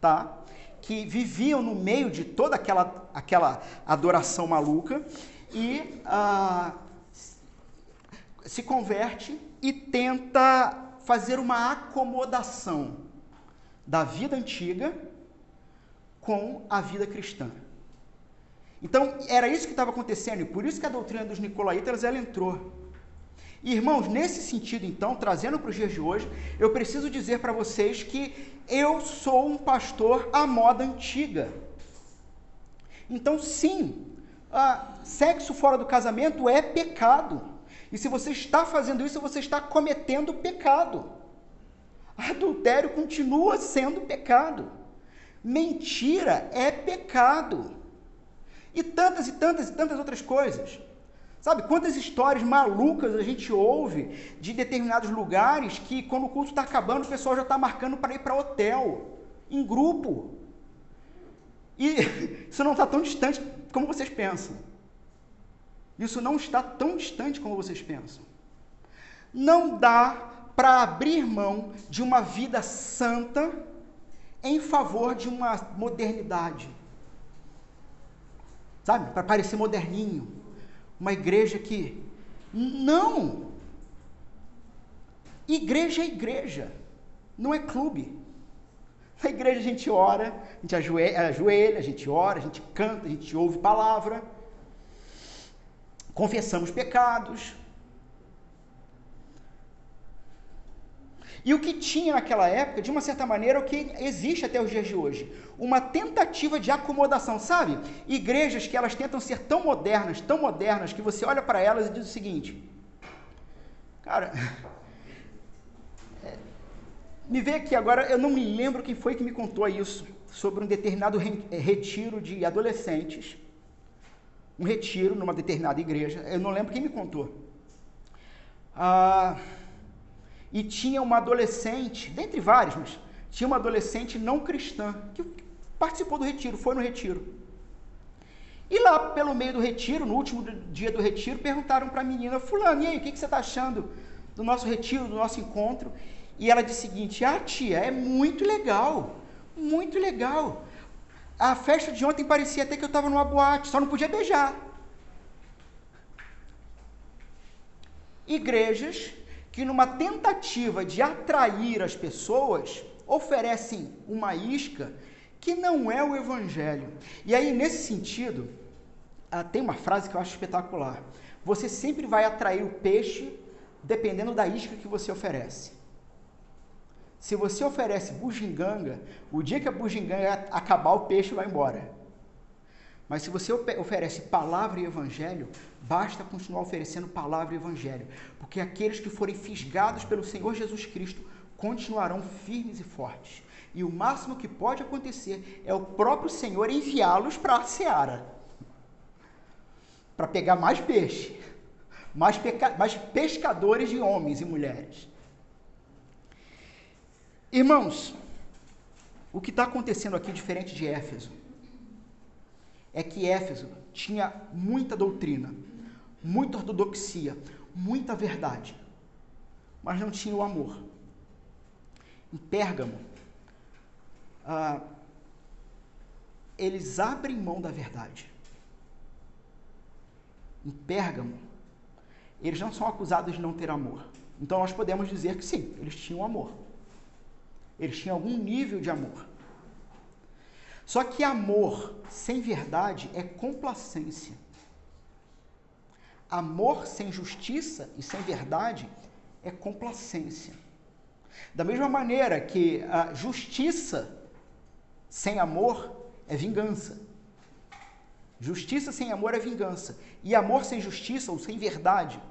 Speaker 1: tá? Que viviam no meio de toda aquela, aquela adoração maluca e ah, se converte e tenta fazer uma acomodação da vida antiga com a vida cristã. Então, era isso que estava acontecendo, e por isso que a doutrina dos nicolaítas ela entrou. Irmãos, nesse sentido, então, trazendo para os dias de hoje, eu preciso dizer para vocês que eu sou um pastor à moda antiga. Então, sim, sexo fora do casamento é pecado. E se você está fazendo isso, você está cometendo pecado. Adultério continua sendo pecado. Mentira é pecado. E tantas e tantas e tantas outras coisas. Sabe quantas histórias malucas a gente ouve de determinados lugares que, quando o culto está acabando, o pessoal já está marcando para ir para hotel, em grupo. E isso não está tão distante como vocês pensam. Isso não está tão distante como vocês pensam. Não dá para abrir mão de uma vida santa em favor de uma modernidade. Sabe? Para parecer moderninho. Uma igreja que. Não! Igreja é igreja, não é clube. Na igreja a gente ora, a gente ajoelha, a gente ora, a gente canta, a gente ouve palavra confessamos pecados. E o que tinha naquela época, de uma certa maneira, é o que existe até os dias de hoje. Uma tentativa de acomodação, sabe? Igrejas que elas tentam ser tão modernas, tão modernas, que você olha para elas e diz o seguinte: Cara, é, me vê aqui agora, eu não me lembro quem foi que me contou isso. sobre um determinado retiro de adolescentes, um retiro numa determinada igreja, eu não lembro quem me contou. Ah, e tinha uma adolescente, dentre vários, mas tinha uma adolescente não cristã que participou do retiro, foi no retiro. E lá pelo meio do retiro, no último dia do retiro, perguntaram para a menina, fulano, e aí, o que, que você está achando do nosso retiro, do nosso encontro? E ela disse o seguinte, ah tia, é muito legal, muito legal. A festa de ontem parecia até que eu estava numa boate, só não podia beijar. Igrejas que numa tentativa de atrair as pessoas, oferecem uma isca que não é o evangelho. E aí, nesse sentido, ah, tem uma frase que eu acho espetacular. Você sempre vai atrair o peixe dependendo da isca que você oferece. Se você oferece bugiganga, o dia que a bugiganga acabar, o peixe vai embora. Mas se você oferece palavra e evangelho, basta continuar oferecendo palavra e evangelho, porque aqueles que forem fisgados pelo Senhor Jesus Cristo continuarão firmes e fortes. E o máximo que pode acontecer é o próprio Senhor enviá-los para a seara para pegar mais peixe, mais, mais pescadores de homens e mulheres. Irmãos, o que está acontecendo aqui diferente de Éfeso é que Éfeso tinha muita doutrina, muita ortodoxia, muita verdade, mas não tinha o amor. Em Pérgamo, ah, eles abrem mão da verdade. Em Pérgamo, eles não são acusados de não ter amor. Então nós podemos dizer que sim, eles tinham amor. Eles tinham algum nível de amor. Só que amor sem verdade é complacência. Amor sem justiça e sem verdade é complacência. Da mesma maneira que a justiça sem amor é vingança. Justiça sem amor é vingança. E amor sem justiça ou sem verdade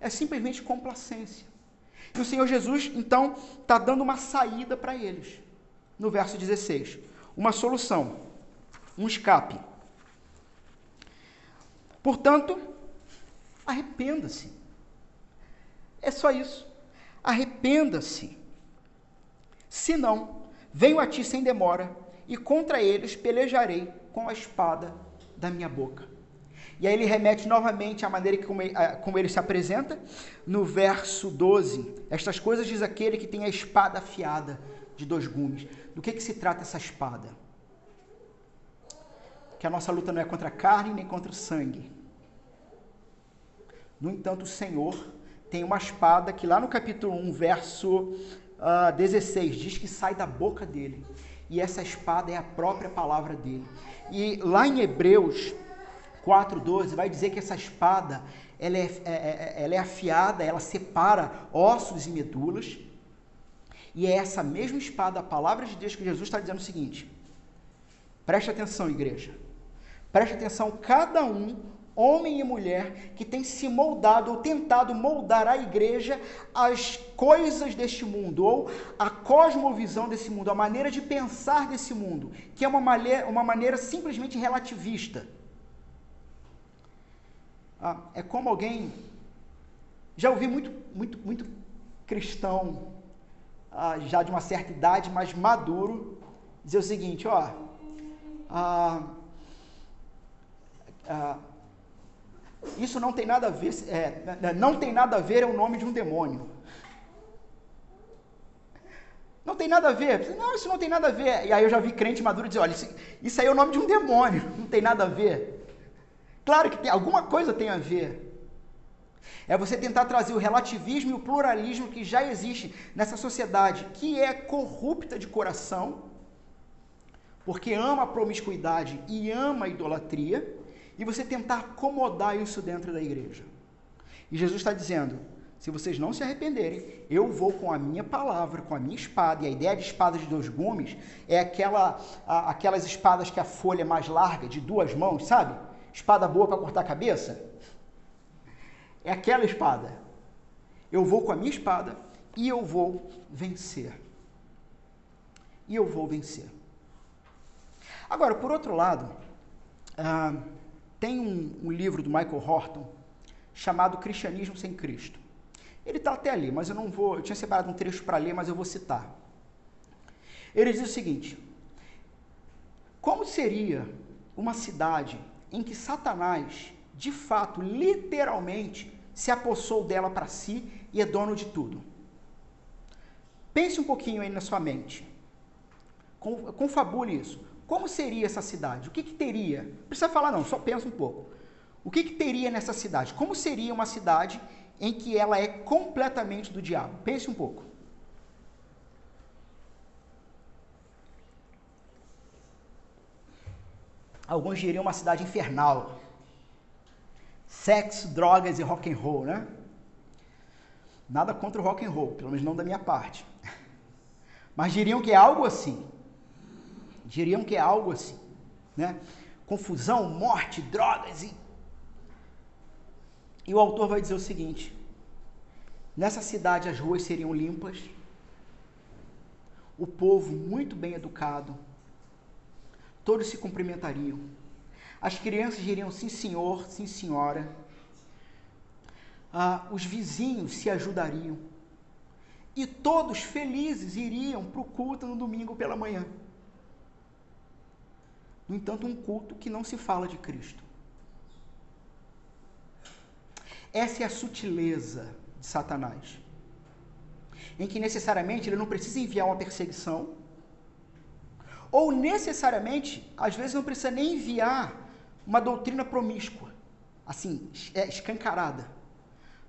Speaker 1: é simplesmente complacência. E o Senhor Jesus, então, está dando uma saída para eles. No verso 16. Uma solução. Um escape. Portanto, Arrependa-se. É só isso. Arrependa-se. Se não, venho a ti sem demora, e contra eles pelejarei com a espada da minha boca. E aí ele remete novamente à maneira como ele, como ele se apresenta, no verso 12. Estas coisas diz aquele que tem a espada afiada de dois gumes. Do que, que se trata essa espada? Que a nossa luta não é contra a carne nem contra o sangue, no entanto, o Senhor tem uma espada que lá no capítulo 1, verso uh, ah, 16, diz que sai da boca dele. E essa espada é a própria palavra dele. E lá em Hebreus 4,12 vai dizer que essa espada ela é, é, é, ela é afiada, ela separa ossos e medulas. E é essa mesma espada, a palavra de Deus, que Jesus está dizendo o seguinte: preste atenção, igreja. Preste atenção, cada um homem e mulher que tem se moldado ou tentado moldar a igreja às coisas deste mundo, ou a cosmovisão desse mundo, a maneira de pensar desse mundo, que é uma maneira, uma maneira simplesmente relativista. Ah, é como alguém. Já ouvi muito, muito, muito cristão, ah, já de uma certa idade, mas maduro, dizer o seguinte: ó. Ah, ah, isso não tem nada a ver, é, né, não tem nada a ver é o nome de um demônio. Não tem nada a ver. Não, isso não tem nada a ver. E aí eu já vi crente maduro dizer, olha, isso, isso aí é o nome de um demônio, não tem nada a ver. Claro que tem, alguma coisa tem a ver. É você tentar trazer o relativismo e o pluralismo que já existe nessa sociedade, que é corrupta de coração, porque ama a promiscuidade e ama a idolatria, e você tentar acomodar isso dentro da igreja. E Jesus está dizendo: se vocês não se arrependerem, eu vou com a minha palavra, com a minha espada. E a ideia de espada de dois gumes é aquela, a, aquelas espadas que a folha é mais larga, de duas mãos, sabe? Espada boa para cortar a cabeça. É aquela espada. Eu vou com a minha espada e eu vou vencer. E eu vou vencer. Agora, por outro lado, uh, tem um, um livro do Michael Horton chamado Cristianismo Sem Cristo. Ele está até ali, mas eu não vou. Eu tinha separado um trecho para ler, mas eu vou citar. Ele diz o seguinte: Como seria uma cidade em que Satanás, de fato, literalmente, se apossou dela para si e é dono de tudo? Pense um pouquinho aí na sua mente. Confabule isso. Como seria essa cidade? O que, que teria? Não precisa falar, não, só pensa um pouco. O que, que teria nessa cidade? Como seria uma cidade em que ela é completamente do diabo? Pense um pouco. Alguns diriam uma cidade infernal. Sexo, drogas e rock and roll, né? Nada contra o rock and roll, pelo menos não da minha parte. Mas diriam que é algo assim. Diriam que é algo assim, né? Confusão, morte, drogas e e o autor vai dizer o seguinte: nessa cidade as ruas seriam limpas, o povo muito bem educado, todos se cumprimentariam, as crianças diriam sim senhor, sim senhora, ah, os vizinhos se ajudariam e todos felizes iriam para o culto no domingo pela manhã. No entanto, um culto que não se fala de Cristo. Essa é a sutileza de Satanás. Em que necessariamente ele não precisa enviar uma perseguição, ou necessariamente, às vezes não precisa nem enviar uma doutrina promíscua, assim, é, escancarada.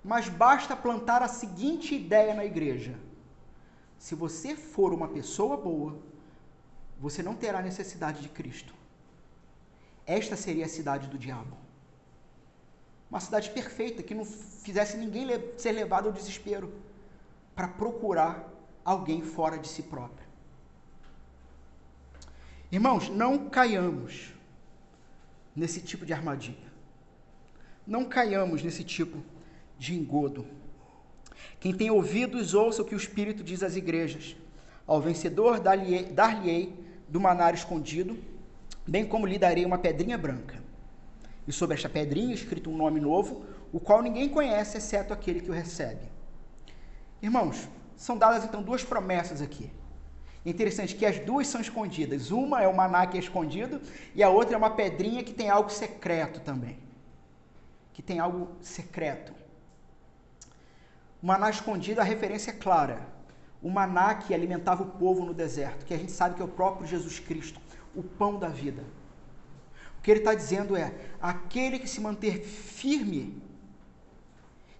Speaker 1: Mas basta plantar a seguinte ideia na igreja: se você for uma pessoa boa, você não terá necessidade de Cristo. Esta seria a cidade do diabo. Uma cidade perfeita, que não fizesse ninguém ser levado ao desespero para procurar alguém fora de si próprio. Irmãos, não caiamos nesse tipo de armadilha. Não caiamos nesse tipo de engodo. Quem tem ouvidos, ouça o que o Espírito diz às igrejas. Ao vencedor dar-lhe-ei do manar escondido, bem como lhe darei uma pedrinha branca e sobre esta pedrinha escrito um nome novo, o qual ninguém conhece exceto aquele que o recebe. Irmãos, são dadas então duas promessas aqui. É interessante que as duas são escondidas. Uma é o maná que é escondido e a outra é uma pedrinha que tem algo secreto também. Que tem algo secreto. O maná escondido, a referência é clara. O maná que alimentava o povo no deserto, que a gente sabe que é o próprio Jesus Cristo, o pão da vida. O que ele está dizendo é: aquele que se manter firme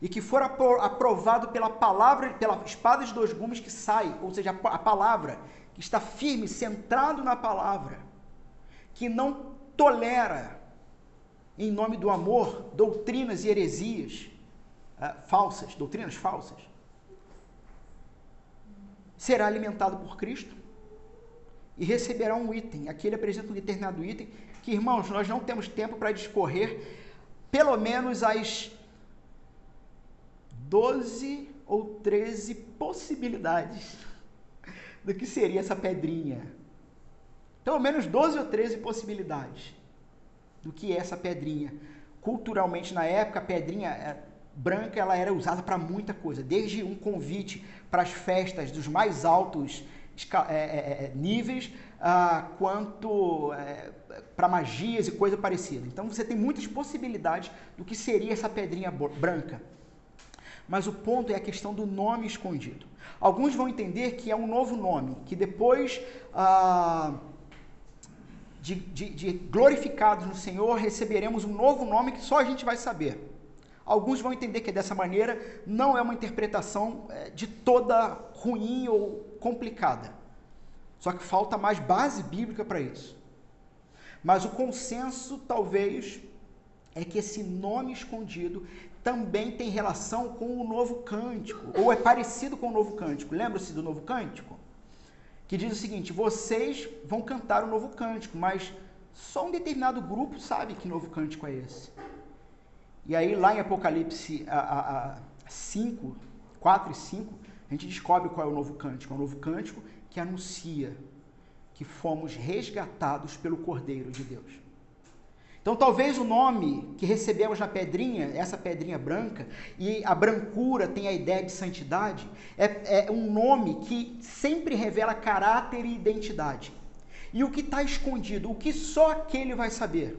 Speaker 1: e que for aprovado pela palavra, pela espada de dois gumes que sai, ou seja, a palavra, que está firme, centrado na palavra, que não tolera, em nome do amor, doutrinas e heresias uh, falsas, doutrinas falsas, será alimentado por Cristo e receberá um item. Aqui ele apresenta um determinado item que, irmãos, nós não temos tempo para discorrer pelo menos as 12 ou 13 possibilidades do que seria essa pedrinha. Pelo menos 12 ou 13 possibilidades do que é essa pedrinha. Culturalmente, na época, a pedrinha é, branca ela era usada para muita coisa, desde um convite para as festas dos mais altos é, é, níveis, ah, quanto é, para magias e coisa parecida. Então você tem muitas possibilidades do que seria essa pedrinha branca. Mas o ponto é a questão do nome escondido. Alguns vão entender que é um novo nome, que depois ah, de, de, de glorificados no Senhor receberemos um novo nome que só a gente vai saber. Alguns vão entender que dessa maneira não é uma interpretação é, de toda ruim ou complicada. Só que falta mais base bíblica para isso. Mas o consenso, talvez, é que esse nome escondido também tem relação com o novo cântico, ou é parecido com o novo cântico. Lembra-se do novo cântico? Que diz o seguinte: vocês vão cantar o novo cântico, mas só um determinado grupo sabe que novo cântico é esse. E aí, lá em Apocalipse a, a, a 5, 4 e 5, a gente descobre qual é o novo cântico. É o novo cântico que anuncia que fomos resgatados pelo Cordeiro de Deus. Então, talvez o nome que recebemos na pedrinha, essa pedrinha branca, e a brancura tem a ideia de santidade, é, é um nome que sempre revela caráter e identidade. E o que está escondido, o que só aquele vai saber,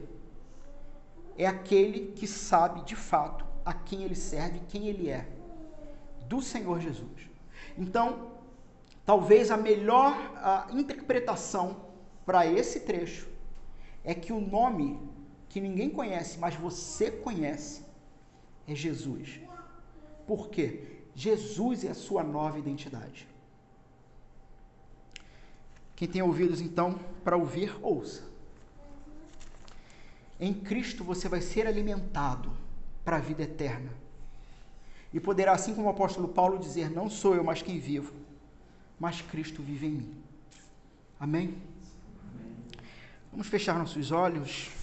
Speaker 1: é aquele que sabe de fato a quem ele serve, quem ele é, do Senhor Jesus. Então, talvez a melhor a interpretação para esse trecho é que o nome que ninguém conhece, mas você conhece, é Jesus. Por quê? Jesus é a sua nova identidade. Quem tem ouvidos, então, para ouvir, ouça. Em Cristo você vai ser alimentado para a vida eterna. E poderá, assim como o apóstolo Paulo, dizer: Não sou eu mais quem vivo, mas Cristo vive em mim. Amém? Vamos fechar nossos olhos.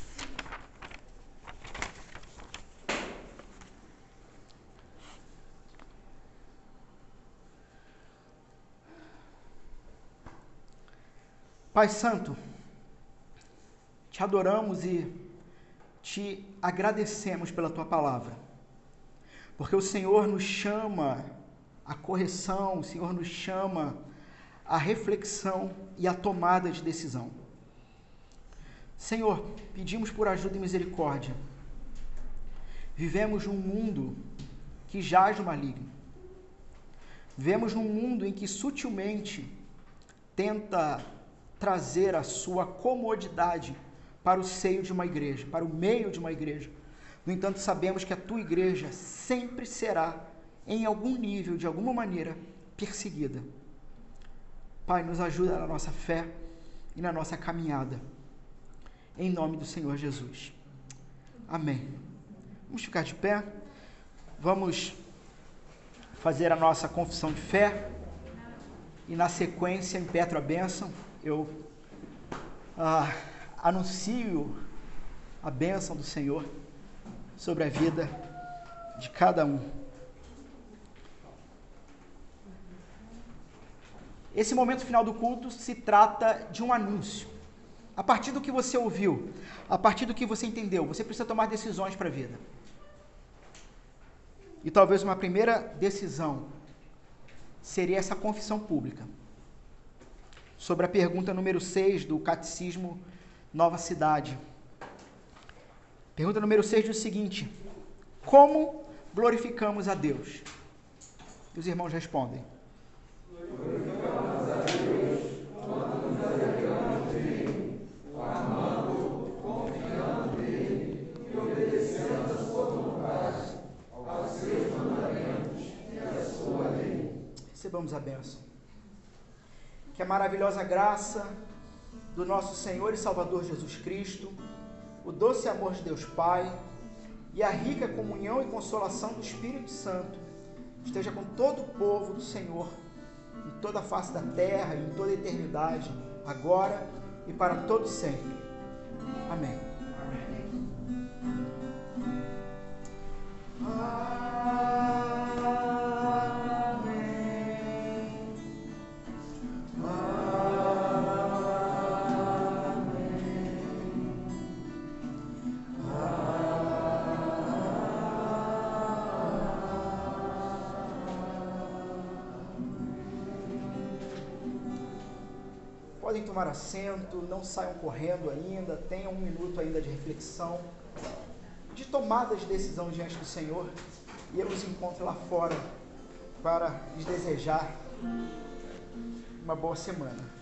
Speaker 1: Pai Santo, te adoramos e te agradecemos pela tua palavra, porque o Senhor nos chama à correção, o Senhor nos chama à reflexão e à tomada de decisão. Senhor, pedimos por ajuda e misericórdia. Vivemos num mundo que jaz no maligno. Vivemos num mundo em que sutilmente tenta trazer a sua comodidade para o seio de uma igreja, para o meio de uma igreja. No entanto, sabemos que a tua igreja sempre será, em algum nível, de alguma maneira, perseguida. Pai, nos ajuda na nossa fé e na nossa caminhada. Em nome do Senhor Jesus. Amém. Vamos ficar de pé. Vamos fazer a nossa confissão de fé. E na sequência, impetro a bênção eu ah, anuncio a bênção do Senhor sobre a vida de cada um. Esse momento final do culto se trata de um anúncio. A partir do que você ouviu, a partir do que você entendeu, você precisa tomar decisões para a vida. E talvez uma primeira decisão seria essa confissão pública sobre a pergunta número 6 do Catecismo Nova Cidade. Pergunta número 6 diz o seguinte: Como glorificamos a Deus? E os irmãos respondem: Glorificamos a Deus quando nos amando, confiando nele e obedecendo a sua vontade, aos seus mandamentos e à sua lei. Recebamos a bênção que a maravilhosa graça do nosso Senhor e Salvador Jesus Cristo, o doce amor de Deus Pai e a rica comunhão e consolação do Espírito Santo esteja com todo o povo do Senhor, em toda a face da terra e em toda a eternidade, agora e para todos sempre. Amém. Tomar assento, não saiam correndo ainda, tenham um minuto ainda de reflexão, de tomada de decisão diante do Senhor, e eu os encontro lá fora para lhes desejar uma boa semana.